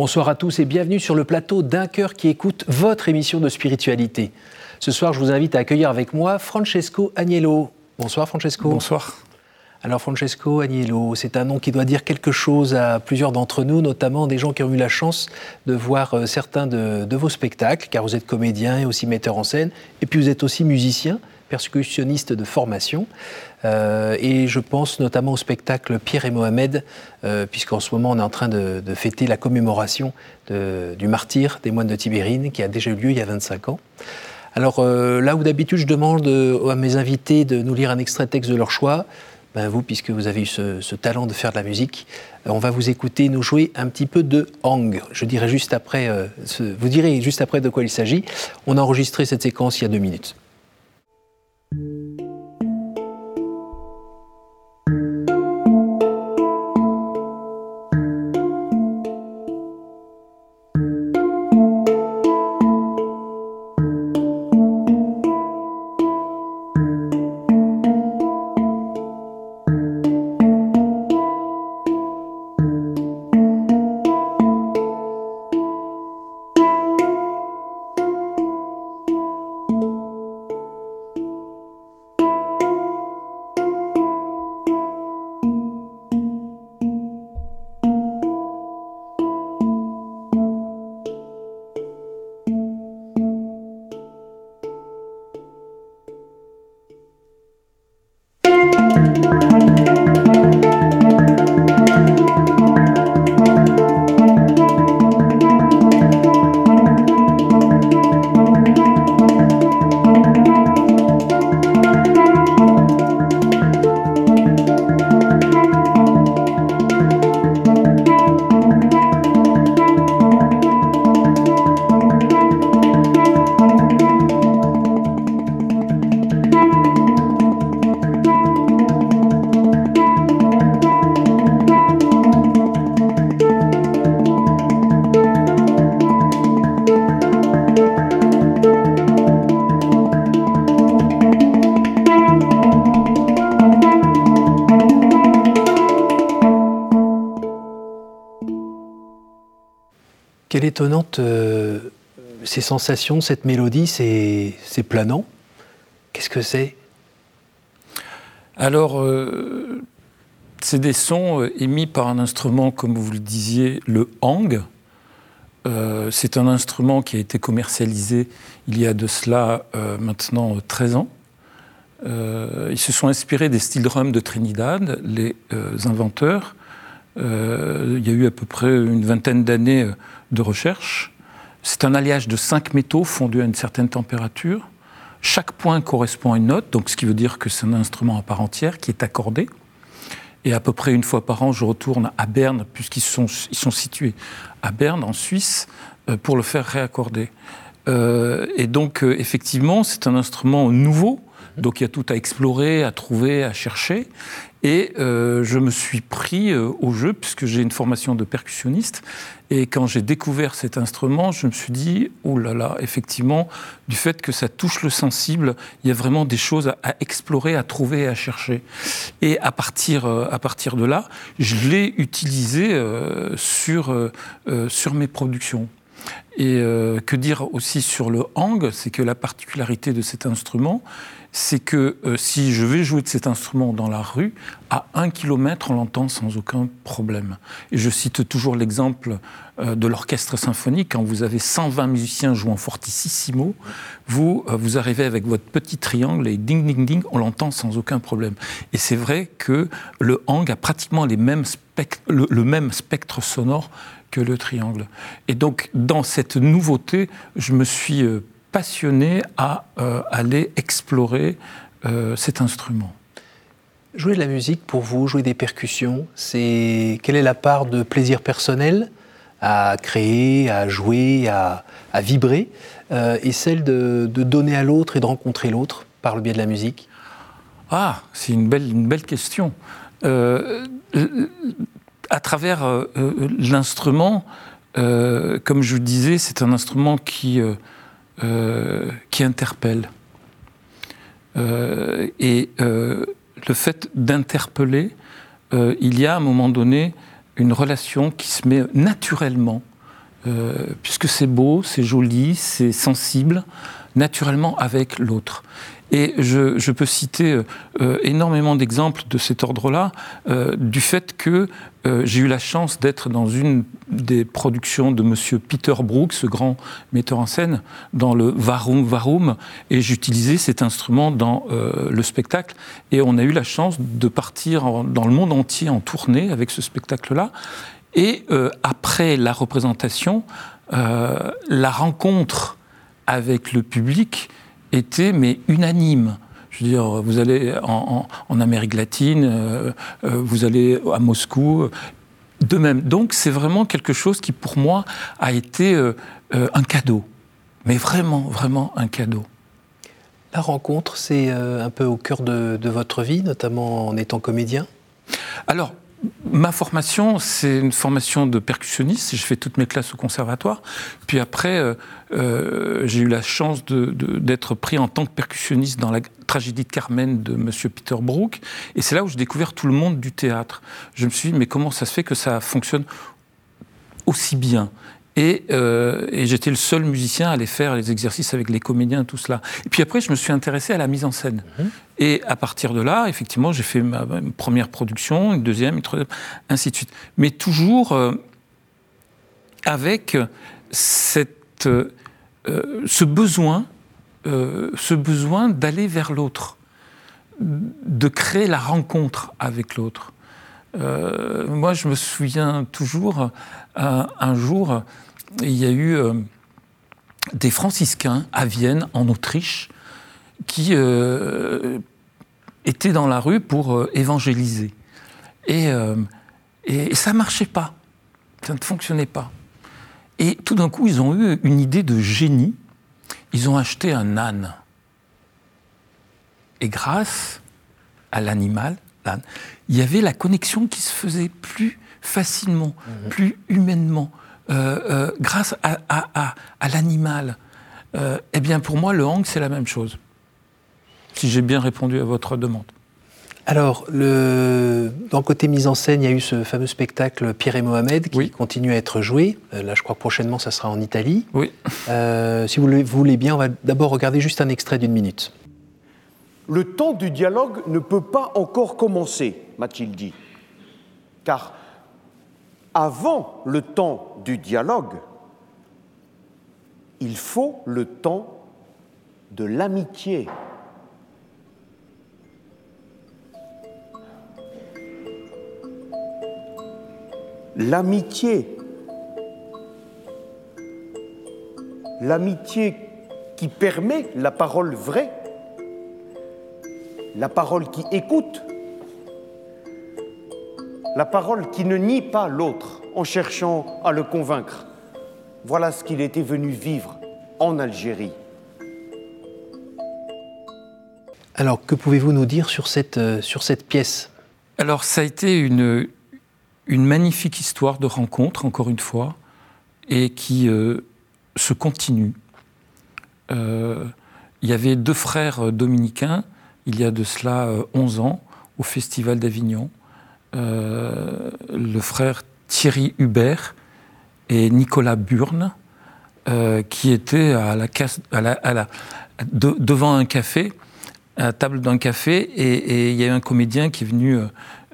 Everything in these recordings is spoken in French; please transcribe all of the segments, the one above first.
Bonsoir à tous et bienvenue sur le plateau d'un cœur qui écoute votre émission de spiritualité. Ce soir, je vous invite à accueillir avec moi Francesco Agnello. Bonsoir Francesco. Bonsoir. Alors Francesco Agnello, c'est un nom qui doit dire quelque chose à plusieurs d'entre nous, notamment des gens qui ont eu la chance de voir euh, certains de, de vos spectacles, car vous êtes comédien et aussi metteur en scène, et puis vous êtes aussi musicien percussionniste de formation. Euh, et je pense notamment au spectacle Pierre et Mohamed, euh, puisqu'en ce moment on est en train de, fêter la commémoration du martyr des moines de Tibérine, qui a déjà eu lieu il y a 25 ans. Alors euh, là où d'habitude je demande à mes invités de nous lire un extrait de texte de leur choix, ben vous, puisque vous avez eu ce, talent de faire de la musique, on va vous écouter nous jouer un petit peu de Hang. Je dirai juste après, vous direz juste après de quoi il s'agit. On a enregistré cette séquence il y a deux minutes. Thank you. Étonnante euh, ces sensations, cette mélodie, c'est planant. Qu'est-ce que c'est? Alors, euh, c'est des sons euh, émis par un instrument, comme vous le disiez, le hang. c'est un instrument qui a été commercialisé il y a de cela maintenant 13 ans. ils se sont inspirés des steel drums de Trinidad, les inventeurs. Il y a eu à peu près une vingtaine d'années de recherche. C'est un alliage de cinq métaux fondus à une certaine température. Chaque point correspond à une note, donc ce qui veut dire que c'est un instrument à part entière qui est accordé. Et à peu près une fois par an, je retourne à Berne, puisqu'ils sont, ils sont situés à Berne, en Suisse, euh, pour le faire réaccorder. Euh, et donc, euh, effectivement, c'est un instrument nouveau, donc il y a tout à explorer, à trouver, à chercher. Et euh, je me suis pris euh, au jeu, puisque j'ai une formation de percussionniste. Et quand j'ai découvert cet instrument, je me suis dit, oh là là, effectivement, du fait que ça touche le sensible, il y a vraiment des choses à, explorer, à trouver, à chercher. Et à partir, euh, à partir de là, je l'ai utilisé sur, sur mes productions. Et que dire aussi sur le hang, c'est que la particularité de cet instrument, c'est que euh, si je vais jouer de cet instrument dans la rue, à un kilomètre, on l'entend sans aucun problème. Et je cite toujours l'exemple euh, de l'orchestre symphonique. Quand vous avez 120 musiciens jouant fortissimo, vous, euh, vous arrivez avec votre petit triangle et ding, ding, ding, on l'entend sans aucun problème. Et c'est vrai que le hang a pratiquement les mêmes le, le même spectre sonore que le triangle. Et donc, dans cette nouveauté, je me suis passionné à euh, aller explorer euh, cet instrument. Jouer de la musique pour vous, jouer des percussions, c'est quelle est la part de plaisir personnel à créer, à jouer, à, vibrer, euh, et celle de, donner à l'autre et de rencontrer l'autre par le biais de la musique? Ah, c'est une belle, une belle question. à travers l'instrument, comme je vous disais, c'est un instrument qui euh, qui interpelle. Euh, et euh, le fait d'interpeller, il y a à un moment donné une relation qui se met naturellement puisque c'est beau, c'est joli, c'est sensible, naturellement avec l'autre. Et je, peux citer euh, énormément d'exemples de cet ordre-là, euh, du fait que euh, j'ai eu la chance d'être dans une des productions de M. Peter Brook, ce grand metteur en scène, dans le Varum Varum, et j'utilisais cet instrument dans le spectacle. Et on a eu la chance de partir dans le monde entier en tournée avec ce spectacle-là. Et après la représentation, la rencontre avec le public était mais unanime. Je veux dire, vous allez en, Amérique latine, euh, euh, vous allez à Moscou, de même. Donc c'est vraiment quelque chose qui pour moi a été euh, un cadeau, mais vraiment, vraiment un cadeau. La rencontre, c'est un peu au cœur de, de votre vie, notamment en étant comédien? Alors, Ma formation, c'est une formation de percussionniste. J'ai fait toutes mes classes au conservatoire. Puis après, euh, euh, j'ai eu la chance d'être pris en tant que percussionniste dans la tragédie de Carmen de M. Peter Brook. Et c'est là où j'ai découvert tout le monde du théâtre. Je me suis dit, mais comment ça se fait que ça fonctionne aussi bien? Euh, et, j'étais le seul musicien à aller faire les exercices avec les comédiens, tout cela. Et puis après, je me suis intéressé à la mise en scène. Mhm. Et à partir de là, effectivement, j'ai fait ma, première production, une deuxième, une troisième, ainsi de suite. Mais toujours euh, avec cette, euh, ce besoin, ce besoin d'aller vers l'autre, de créer la rencontre avec l'autre. moi, je me souviens toujours, un jour, il y a eu euh, des franciscains à Vienne, en Autriche, qui euh, étaient dans la rue pour euh, évangéliser. Et, et, ça ne marchait pas. Ça ne fonctionnait pas. Et tout d'un coup, ils ont eu une idée de génie. Ils ont acheté un âne. Et grâce à l'animal, l'âne, il y avait la connexion qui se faisait plus facilement, mmh. plus humainement. Euh, euh, grâce à, l'animal. Euh, eh bien, pour moi, le hang, c'est la même chose. Si j'ai bien répondu à votre demande. Alors, le... dans le côté mise en scène, il y a eu ce fameux spectacle Pierre et Mohamed qui continue à être joué. là, je crois que prochainement, ça sera en Italie. Oui. si vous voulez bien, on va d'abord regarder juste un extrait d'une minute. Le temps du dialogue ne peut pas encore commencer, m'a-t-il dit. Car avant le temps du dialogue, il faut le temps de l'amitié. L'amitié. L'amitié qui permet la parole vraie, la parole qui écoute, la parole qui ne nie pas l'autre en cherchant à le convaincre. Voilà ce qu'il était venu vivre en Algérie. Alors, que pouvez-vous nous dire sur cette, euh, sur cette pièce? Alors, ça a été une, une magnifique histoire de rencontre, encore une fois, et qui euh, se continue. Euh, il y avait deux frères dominicains, il y a de cela 11 ans, au Festival d'Avignon. Euh, le frère Thierry Hubert et Nicolas Burne, euh, qui étaient à la, devant un café, à table d'un café, et, il y a un comédien qui est venu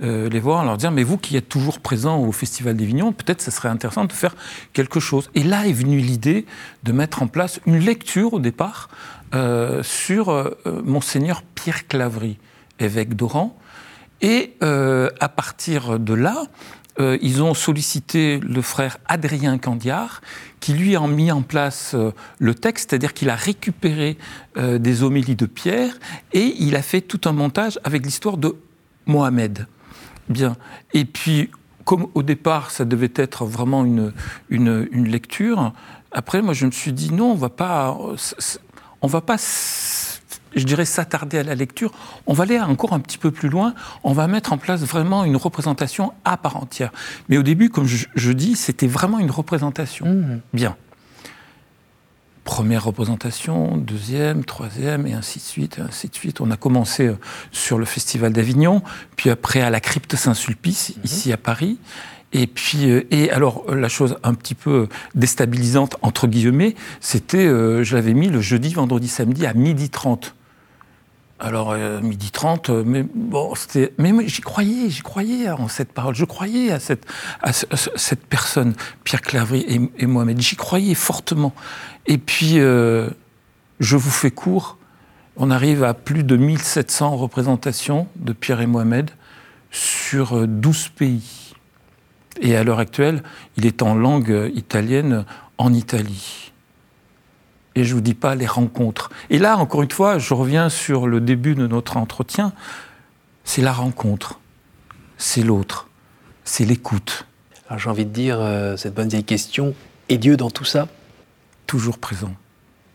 euh, les voir, leur dire Mais vous qui êtes toujours présent au Festival d'Avignon, peut-être ce serait intéressant de faire quelque chose. Et là est venue l'idée de mettre en place une lecture au départ sur Monseigneur Pierre Clavry, évêque d'Oran, et euh, à partir de là, euh, ils ont sollicité le frère Adrien Candiard, qui lui a mis en place euh, le texte, c'est-à-dire qu'il a récupéré des homélies de Pierre et il a fait tout un montage avec l'histoire de Mohamed. Bien. Et puis, comme au départ, ça devait être vraiment une, une, une lecture, après, moi, je me suis dit non, on va pas, on va pas je dirais, s'attarder à la lecture, on va aller encore un petit peu plus loin, on va mettre en place vraiment une représentation à part entière. Mais au début, comme je, dis, c'était vraiment une représentation. Mmh. Bien. Première représentation, deuxième, troisième, et ainsi de suite, et ainsi de suite. On a commencé euh, sur le Festival d'Avignon, puis après à la Crypte Saint-Sulpice, mmh. ici à Paris. Et puis, euh, et alors, la chose un petit peu déstabilisante, entre guillemets, c'était, euh, je l'avais mis le jeudi, vendredi, samedi à midi 30. Alors, euh, midi 30, mais bon, c'était. Mais j'y croyais, j'y croyais en cette parole. Je croyais à cette, à cette personne, Pierre Clavry et, et Mohamed. J'y croyais fortement. Et puis, je vous fais court, on arrive à plus de 1700 représentations de Pierre et Mohamed sur 12 pays. Et à l'heure actuelle, il est en langue italienne en Italie. Et je ne vous dis pas les rencontres. Et là, encore une fois, je reviens sur le début de notre entretien. C'est la rencontre, c'est l'autre, c'est l'écoute. Alors j'ai envie de dire, euh, cette bonne vieille question, est Dieu dans tout ça? Toujours présent.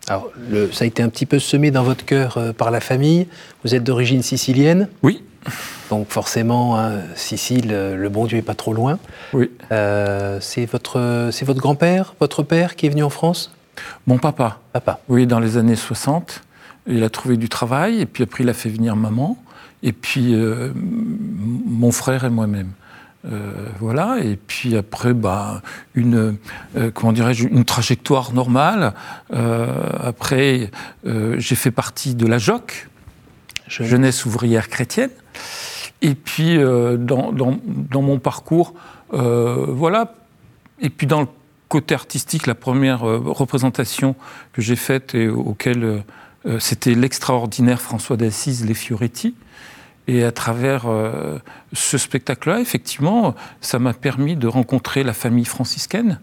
Alors, le, ça a été un petit peu semé dans votre cœur euh, par la famille. Vous êtes d'origine sicilienne? Oui. Donc forcément, hein, Sicile, euh, le bon Dieu n'est pas trop loin. Oui. Euh, c'est votre, c'est votre grand-père, votre père qui est venu en France? Mon papa. Papa. Oui, dans les années 60. Il a trouvé du travail et puis après il a fait venir maman et puis euh, mon frère et moi-même. Euh, voilà, et puis après, bah, une, euh, comment dirais-je, une trajectoire normale. Euh, après, j'ai fait partie de la JOC, Jeunesse ouvrière chrétienne. Et puis, dans, dans, dans, mon parcours, voilà. Et puis, dans le côté artistique, la première représentation que j'ai faite et auquel c'était l'extraordinaire François d'Assise, Les Fioretti. Et à travers euh, ce spectacle-là, effectivement, ça m'a permis de rencontrer la famille franciscaine.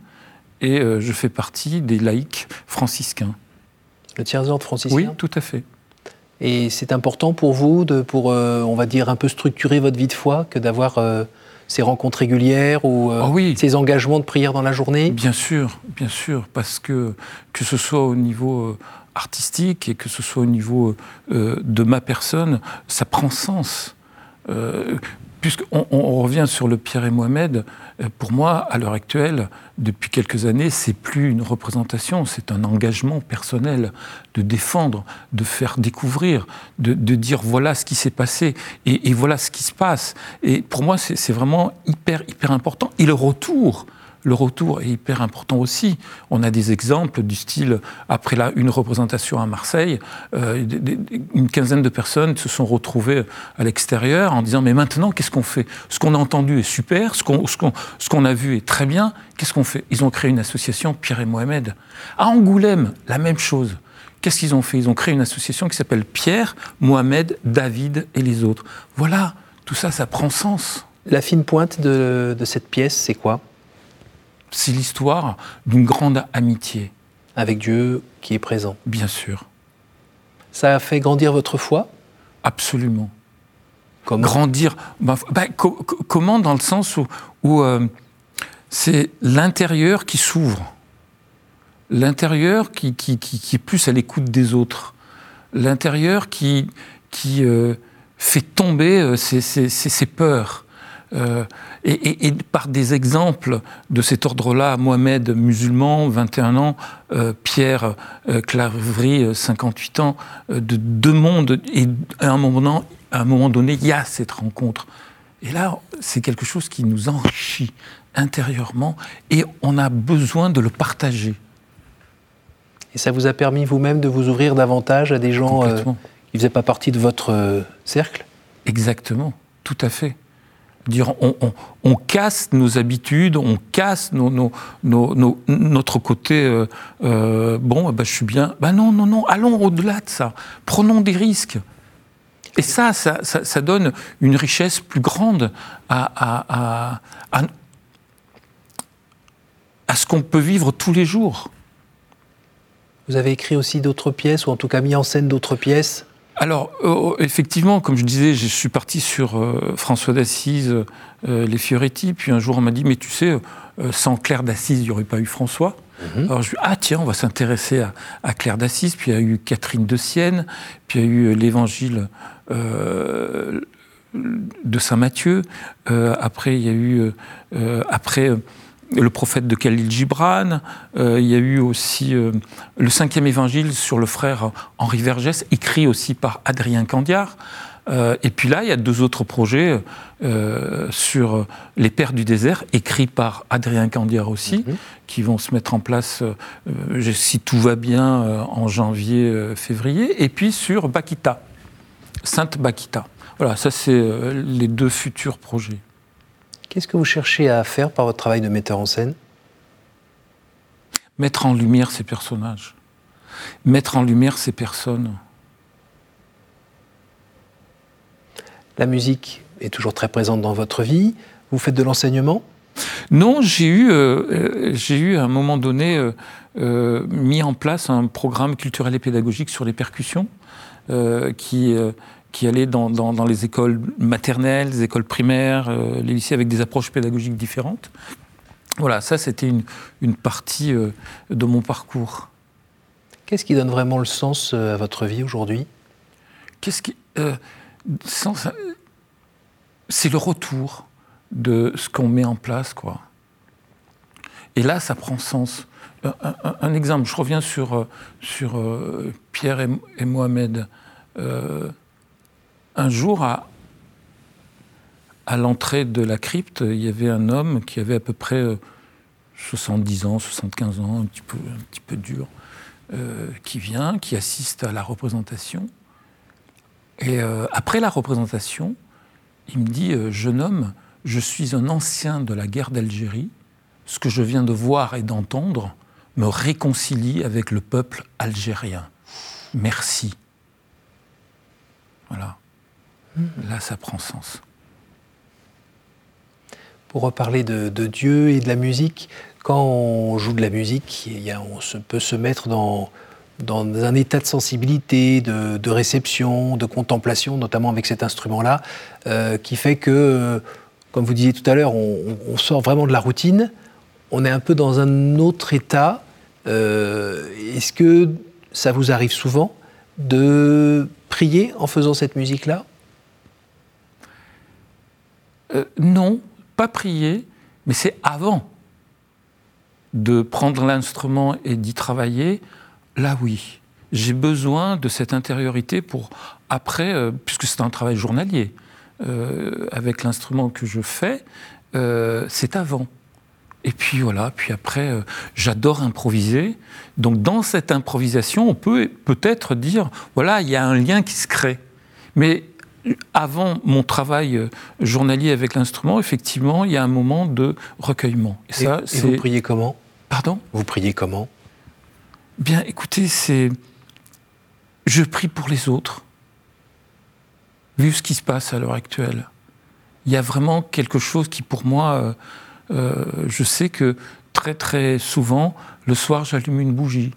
Et euh, je fais partie des laïcs franciscains. Le tiers-ordre franciscain? Oui, tout à fait. Et c'est important pour vous, de, pour, euh, on va dire, un peu structurer votre vie de foi, que d'avoir ces rencontres régulières ou oh oui. ces engagements de prière dans la journée? Bien sûr, bien sûr, parce que que ce soit au niveau artistique et que ce soit au niveau euh, de ma personne, ça prend sens. Puisqu'on on revient sur le Pierre et Mohamed, euh, pour moi, à l'heure actuelle, depuis quelques années, c'est plus une représentation, c'est un engagement personnel de défendre, de faire découvrir, de, dire voilà ce qui s'est passé et, et, voilà ce qui se passe. Et pour moi, c'est vraiment hyper, hyper important. Et le retour, le retour est hyper important aussi. On a des exemples du style, après là, une représentation à Marseille, euh, une quinzaine de personnes se sont retrouvées à l'extérieur en disant Mais maintenant, qu'est-ce qu'on fait? Ce qu'on a entendu est super, ce qu'on qu a vu est très bien, qu'est-ce qu'on fait? Ils ont créé une association, Pierre et Mohamed. À Angoulême, la même chose. Qu'est-ce qu'ils ont fait? Ils ont créé une association qui s'appelle Pierre, Mohamed, David et les autres. Voilà, tout ça, ça prend sens. La fine pointe de cette pièce, c'est quoi? C'est l'histoire d'une grande amitié. Avec Dieu qui est présent. Bien sûr. Ça a fait grandir votre foi? Absolument. Comment? Grandir. Bah, bah, co comment dans le sens où, où euh, c'est l'intérieur qui s'ouvre. L'intérieur qui, qui, qui, qui, est plus à l'écoute des autres. L'intérieur qui, qui euh, fait tomber euh, ses, ses, ses, peurs. Euh, et, et, et, par des exemples de cet ordre-là, Mohamed, musulman, 21 ans, euh, Pierre euh, Clavry, 58 ans, euh, de deux mondes, et à un moment, à un moment donné, il y a cette rencontre. Et là, c'est quelque chose qui nous enrichit intérieurement, et on a besoin de le partager. Et ça vous a permis vous-même de vous ouvrir davantage à des gens qui ne faisaient pas partie de votre cercle? Exactement, tout à fait on, casse nos habitudes, on casse notre côté euh, euh, bon, bah, je suis bien. Ben non, non, non, allons au-delà de ça. Prenons des risques. Et ça, ça, donne une richesse plus grande à ce qu'on peut vivre tous les jours. Vous avez écrit aussi d'autres pièces, ou en tout cas mis en scène d'autres pièces alors, euh, effectivement, comme je disais, je suis parti sur euh, François d'Assise, euh, les Fioretti, puis un jour on m'a dit, mais tu sais, sans Claire d'Assise, il n'y aurait pas eu François. Mm -hmm. Alors je lui ai dit, ah tiens, on va s'intéresser à, à, Claire d'Assise, puis il y a eu Catherine de Sienne, puis il y a eu l'évangile de Saint Matthieu, après il y a eu, après le prophète de Khalil Gibran, euh, il y a eu aussi euh, le cinquième évangile sur le frère Henri Vergès, écrit aussi par Adrien Candiard. Euh, et puis là, il y a deux autres projets sur les Pères du désert, écrits par Adrien Candiar aussi, mhm. qui vont se mettre en place, si tout va bien, en janvier-février. et puis sur Bakita, Sainte Bakita. Voilà, ça c'est les deux futurs projets. Qu'est-ce que vous cherchez à faire par votre travail de metteur en scène? Mettre en lumière ces personnages, mettre en lumière ces personnes. La musique est toujours très présente dans votre vie. Vous faites de l'enseignement? Non, j'ai eu, euh, j'ai eu à un moment donné euh, euh, mis en place un programme culturel et pédagogique sur les percussions qui qui allait dans, dans, les écoles maternelles, les écoles primaires, les lycées avec des approches pédagogiques différentes. Voilà, ça c'était une, une, partie de mon parcours. Qu'est-ce qui donne vraiment le sens à votre vie aujourd'hui? Qu'est-ce qui c'est le retour de ce qu'on met en place, quoi. Et là, ça prend sens. Un, exemple, je reviens sur, euh, sur euh, Pierre et, Mohamed. Euh, un jour, à, l'entrée de la crypte, il y avait un homme qui avait à peu près 70 ans, 75 ans, un petit peu, dur, qui vient, qui assiste à la représentation. Et après la représentation, il me dit euh, Jeune homme, je suis un ancien de la guerre d'Algérie. Ce que je viens de voir et d'entendre me réconcilie avec le peuple algérien. Merci. Voilà. Là, ça prend sens. Pour reparler de, Dieu et de la musique, quand on joue de la musique, on peut se mettre dans, un état de sensibilité, de, réception, de contemplation, notamment avec cet instrument-là, euh, qui fait que, comme vous disiez tout à l'heure, on, sort vraiment de la routine, on est un peu dans un autre état. Euh, est-ce que ça vous arrive souvent de prier en faisant cette musique-là? Non, pas prier, mais c'est avant de prendre l'instrument et d'y travailler là oui, j'ai besoin de cette intériorité pour après, euh, puisque c'est un travail journalier, euh, avec l'instrument que je fais, euh, c'est avant. Et puis voilà, puis après, j'adore improviser. Donc dans cette improvisation, on peut peut-être dire, voilà, il y a un lien qui se crée. Mais avant mon travail journalier avec l'instrument, effectivement, il y a un moment de recueillement. Et, ça, et vous priez comment? Pardon? Vous priez comment? Bien, écoutez, c'est. Je prie pour les autres. Vu ce qui se passe à l'heure actuelle, il y a vraiment quelque chose qui, pour moi, euh, euh, je sais que très très souvent, le soir, j'allume une bougie.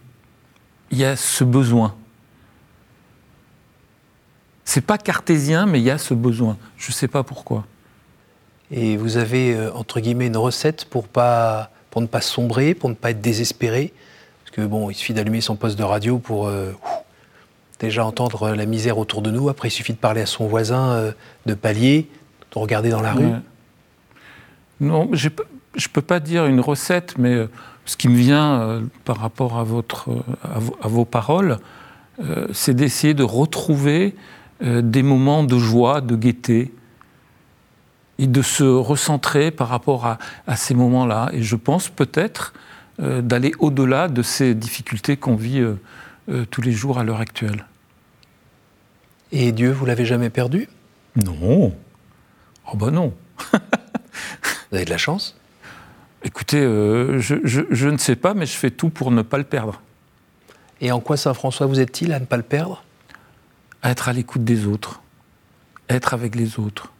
Il y a ce besoin. C'est pas cartésien, mais il y a ce besoin. Je ne sais pas pourquoi. Et vous avez, euh, entre guillemets, une recette pour, pas, pour ne pas sombrer, pour ne pas être désespéré? Parce que bon, il suffit d'allumer son poste de radio pour euh, déjà entendre la misère autour de nous. Après, il suffit de parler à son voisin euh, de palier, de regarder dans la rue. Non, je ne peux pas dire une recette, mais euh, ce qui me vient par rapport à, votre, à, vos, paroles, c'est d'essayer de retrouver des moments de joie, de gaieté, et de se recentrer par rapport à, à ces moments-là. Et je pense peut-être euh, d'aller au-delà de ces difficultés qu'on vit euh, euh, tous les jours à l'heure actuelle. Et Dieu, vous l'avez jamais perdu? Non. Oh ben non. vous avez de la chance? Écoutez, je, ne sais pas, mais je fais tout pour ne pas le perdre. Et en quoi Saint François vous aide-t-il à ne pas le perdre? Être à l'écoute des autres, être avec les autres,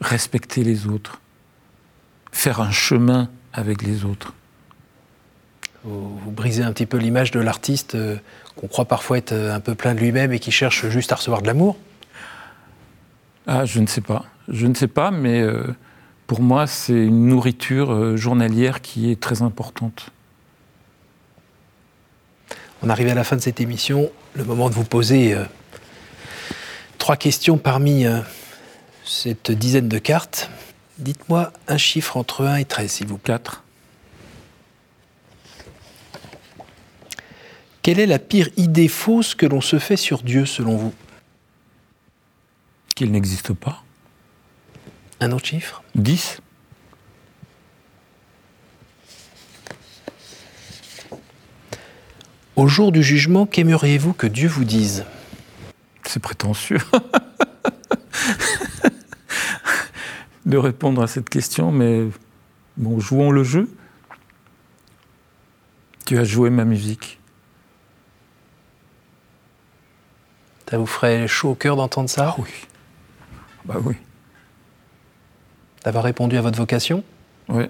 respecter les autres, faire un chemin avec les autres vous, brisez un petit peu l'image de l'artiste euh, qu'on croit parfois être euh, un peu plein de lui-même et qui cherche juste à recevoir de l'amour? Ah, je ne sais pas. Je ne sais pas, mais euh, pour moi, c'est une nourriture journalière qui est très importante. On arrive à la fin de cette émission, le moment de vous poser trois questions parmi cette dizaine de cartes. Dites-moi un chiffre entre 1 et 13, s'il vous plaît. 4. Quelle est la pire idée fausse que l'on se fait sur Dieu selon vous? S'il n'existe pas. Un autre chiffre? 10. Au jour du jugement, qu'aimeriez-vous que Dieu vous dise? C'est prétentieux de répondre à cette question, mais bon, jouons le jeu. Tu as joué ma musique. Ça vous ferait chaud au cœur d'entendre ça? Ah oui. Bah oui. D'avoir répondu à votre vocation? Oui.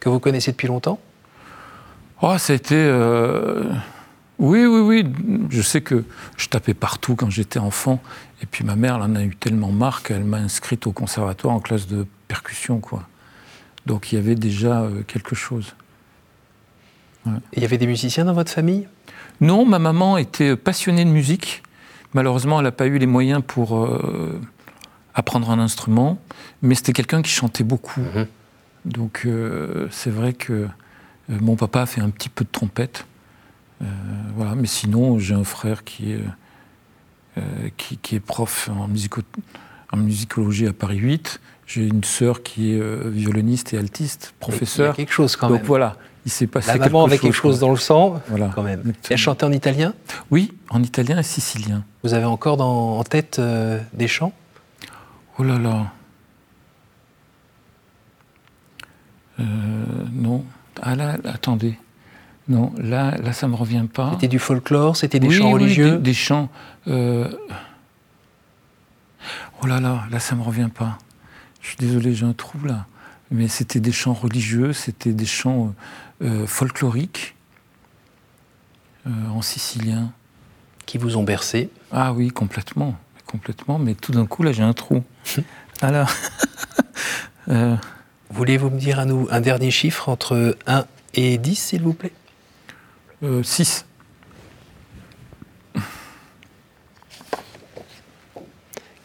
Que vous connaissez depuis longtemps? Oh, ça a été. euh, Oui, oui, oui. Je sais que je tapais partout quand j'étais enfant. Et puis ma mère, elle en a eu tellement marre qu'elle m'a inscrite au conservatoire en classe de percussion, quoi. Donc il y avait déjà euh, quelque chose. Il y avait des musiciens dans votre famille? Non, ma maman était passionnée de musique. Malheureusement, elle n'a pas eu les moyens pour euh, apprendre un instrument, mais c'était quelqu'un qui chantait beaucoup. Donc euh, c'est vrai que euh, mon papa a fait un petit peu de trompette. Euh, voilà. Mais sinon, j'ai un frère qui est, euh, qui, qui est prof en, musico- en musicologie à Paris 8. J'ai une sœur qui est euh, violoniste et altiste, Il y a professeur. quelque chose quand Donc même. voilà, il s'est passé La quelque maman avait chose. quelque chose dans le sang, Voilà. quand même. Elle chantait en italien? Oui, en italien et sicilien. Vous avez encore dans- en tête euh, des chants? Oh là là. Euh, non. Ah là, attendez. Non, là, là, ça me revient pas. C'était du folklore, c'était des Oui, chants oui, religieux des, des chants. euh, Oh là là, là, ça me revient pas. Je suis désolé, j'ai un trou là. Mais c'était des chants religieux, c'était des chants euh, folkloriques euh, en sicilien. qui vous ont bercé. Ah oui, complètement, complètement. Mais tout d'un coup, là, j'ai un trou. Alors, Voulez-vous me dire à nous un dernier chiffre entre 1 et 10, s'il vous plaît? 6.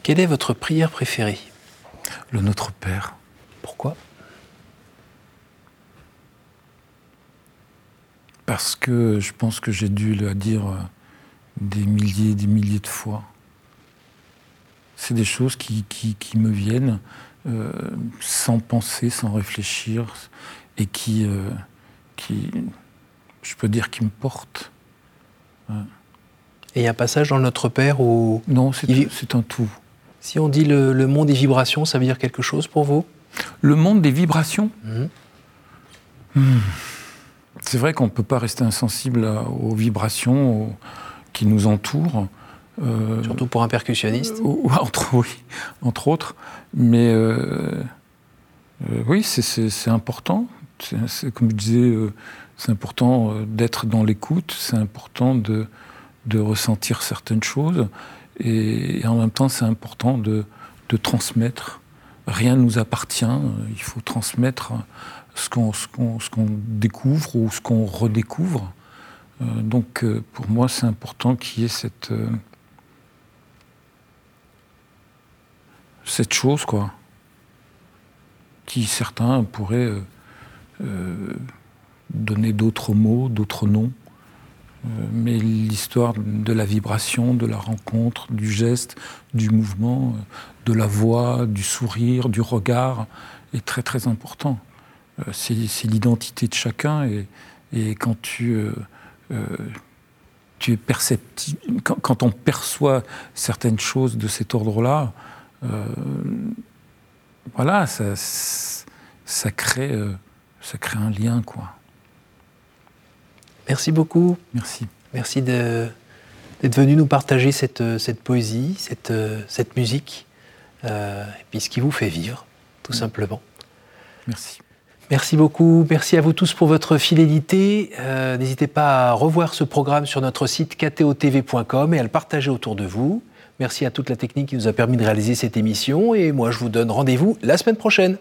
Quelle est votre prière préférée? Le Notre Père. Pourquoi? Parce que je pense que j'ai dû le dire euh, des milliers et des milliers de fois. C'est des choses qui, qui- qui me viennent euh, sans penser, sans réfléchir, et qui, euh, qui, je peux dire, qui me portent. Et il y a un passage dans le Notre Père où, Non, c'est Il- un tout. si on dit le, le monde des vibrations, ça veut dire quelque chose pour vous? Le monde des vibrations, Mhm. c'est vrai qu'on ne peut pas rester insensible à- aux vibrations aux- qui nous entourent. Euh, Surtout pour un percussionniste. Euh, entre, oui, entre autres. Mais euh, euh, oui, c'est- important. Comme je disais, c'est important euh, d'être dans l'écoute, c'est important de, de ressentir certaines choses. Et, en même temps, c'est important de, de transmettre. Rien ne nous appartient. euh, Il faut transmettre ce qu'on ce qu'on- découvre ou ce qu'on redécouvre. Euh, donc, euh, pour moi, c'est important qu'il y ait cette. euh, cette chose, quoi, qui certains pourraient euh, euh, donner d'autres mots, d'autres noms. Euh, mais l'histoire de la vibration, de la rencontre, du geste, du mouvement, euh, de la voix, du sourire, du regard est très très important. Euh, c'est l'identité de chacun et, quand tu, es quand, on perçoit certaines choses de cet ordre-là, voilà, ça, crée, ça crée un lien, quoi. Merci beaucoup. Merci. Merci d'être venu nous partager cette, cette poésie, cette, cette musique, euh, et puis ce qui vous fait vivre, tout simplement. Merci. Merci beaucoup. Merci à vous tous pour votre fidélité. Euh, N'hésitez pas à revoir ce programme sur notre site ktotv.com et à le partager autour de vous. Merci à toute la technique qui nous a permis de réaliser cette émission. Et moi, je vous donne rendez-vous la semaine prochaine.